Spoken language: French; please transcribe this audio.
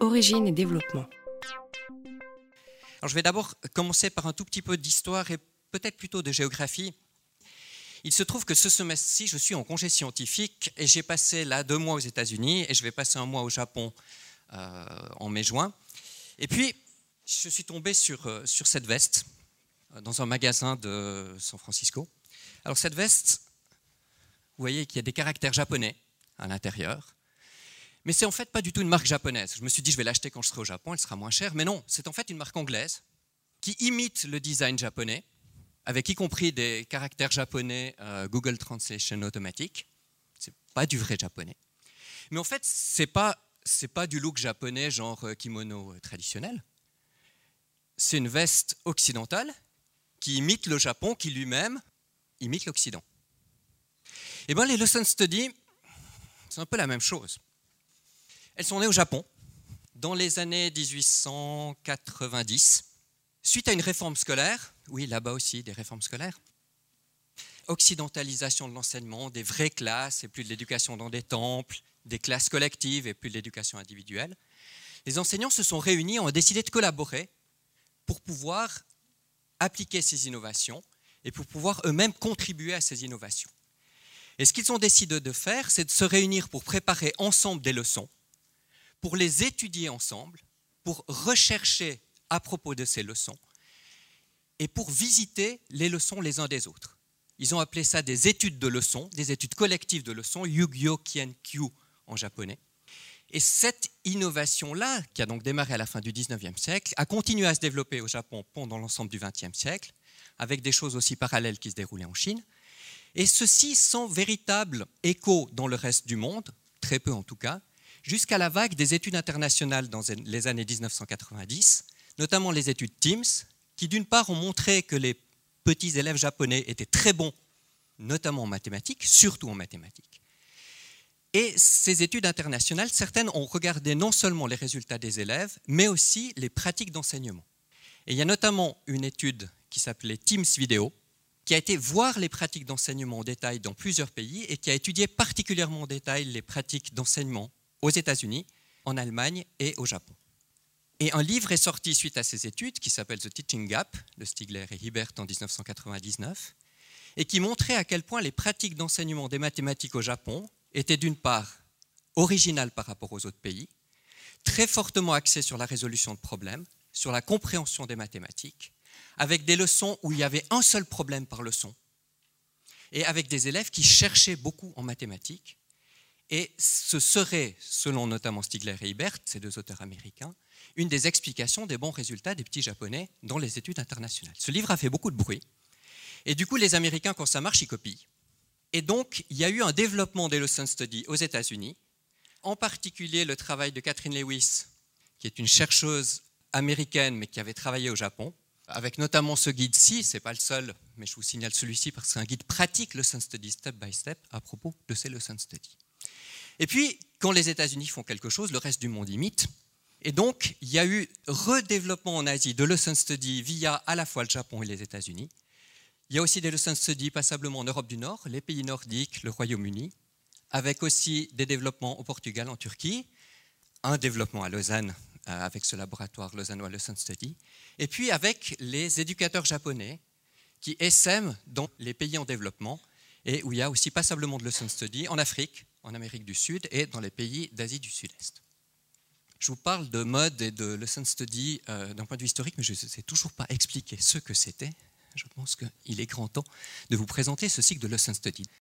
Origine et développement. Alors, je vais d'abord commencer par un tout petit peu d'histoire et peut-être plutôt de géographie. Il se trouve que ce semestre-ci, je suis en congé scientifique et j'ai passé là deux mois aux États-Unis et je vais passer un mois au Japon euh, en mai-juin. Et puis, je suis tombé sur, euh, sur cette veste euh, dans un magasin de San Francisco. Alors, cette veste, vous voyez qu'il y a des caractères japonais à l'intérieur. Mais c'est en fait pas du tout une marque japonaise. Je me suis dit, je vais l'acheter quand je serai au Japon, elle sera moins chère. Mais non, c'est en fait une marque anglaise qui imite le design japonais, avec y compris des caractères japonais euh, Google Translation automatique. C'est pas du vrai japonais. Mais en fait, c'est pas c'est pas du look japonais genre euh, kimono euh, traditionnel. C'est une veste occidentale qui imite le Japon, qui lui-même imite l'Occident. Eh bien, les lesson study, c'est un peu la même chose. Elles sont nées au Japon dans les années 1890, suite à une réforme scolaire, oui, là-bas aussi, des réformes scolaires, occidentalisation de l'enseignement, des vraies classes et plus de l'éducation dans des temples, des classes collectives et plus de l'éducation individuelle. Les enseignants se sont réunis ont décidé de collaborer pour pouvoir appliquer ces innovations et pour pouvoir eux-mêmes contribuer à ces innovations. Et ce qu'ils ont décidé de faire, c'est de se réunir pour préparer ensemble des leçons pour les étudier ensemble, pour rechercher à propos de ces leçons et pour visiter les leçons les uns des autres. Ils ont appelé ça des études de leçons, des études collectives de leçons, Yu-Gi-Oh! Kienkyu en japonais. Et cette innovation-là, qui a donc démarré à la fin du 19e siècle, a continué à se développer au Japon pendant l'ensemble du 20e siècle, avec des choses aussi parallèles qui se déroulaient en Chine. Et ceci sans véritable écho dans le reste du monde, très peu en tout cas, jusqu'à la vague des études internationales dans les années 1990, notamment les études TIMSS, qui d'une part ont montré que les petits élèves japonais étaient très bons, notamment en mathématiques, surtout en mathématiques. Et ces études internationales, certaines ont regardé non seulement les résultats des élèves, mais aussi les pratiques d'enseignement. Et il y a notamment une étude qui s'appelait TIMSS Vidéo, qui a été voir les pratiques d'enseignement en détail dans plusieurs pays et qui a étudié particulièrement en détail les pratiques d'enseignement aux États-Unis, en Allemagne et au Japon. Et un livre est sorti suite à ces études qui s'appelle The Teaching Gap de Stigler et Hibbert en 1999 et qui montrait à quel point les pratiques d'enseignement des mathématiques au Japon étaient d'une part originales par rapport aux autres pays, très fortement axées sur la résolution de problèmes, sur la compréhension des mathématiques, avec des leçons où il y avait un seul problème par leçon, et avec des élèves qui cherchaient beaucoup en mathématiques et ce serait, selon notamment Stigler et Ibert, ces deux auteurs américains, une des explications des bons résultats des petits Japonais dans les études internationales. Ce livre a fait beaucoup de bruit. Et du coup, les Américains, quand ça marche, ils copient. Et donc, il y a eu un développement des lesson study aux États-Unis, en particulier le travail de Catherine Lewis, qui est une chercheuse américaine, mais qui avait travaillé au Japon, avec notamment ce guide-ci, ce n'est pas le seul, mais je vous signale celui-ci parce que c'est un guide pratique, lesson study step by step, à propos de ces lesson study. Et puis, quand les États-Unis font quelque chose, le reste du monde imite. Et donc, il y a eu redéveloppement en Asie de lesson study via à la fois le Japon et les États-Unis. Il y a aussi des lesson study passablement en Europe du Nord, les pays nordiques, le Royaume-Uni, avec aussi des développements au Portugal, en Turquie, un développement à Lausanne euh, avec ce laboratoire Lausannois Lesson Study, et puis avec les éducateurs japonais qui essaiment dans les pays en développement et où il y a aussi passablement de lesson study en Afrique, en Amérique du Sud et dans les pays d'Asie du Sud-Est. Je vous parle de mode et de lesson study euh, d'un point de vue historique, mais je ne sais toujours pas expliquer ce que c'était. Je pense qu'il est grand temps de vous présenter ce cycle de lesson study.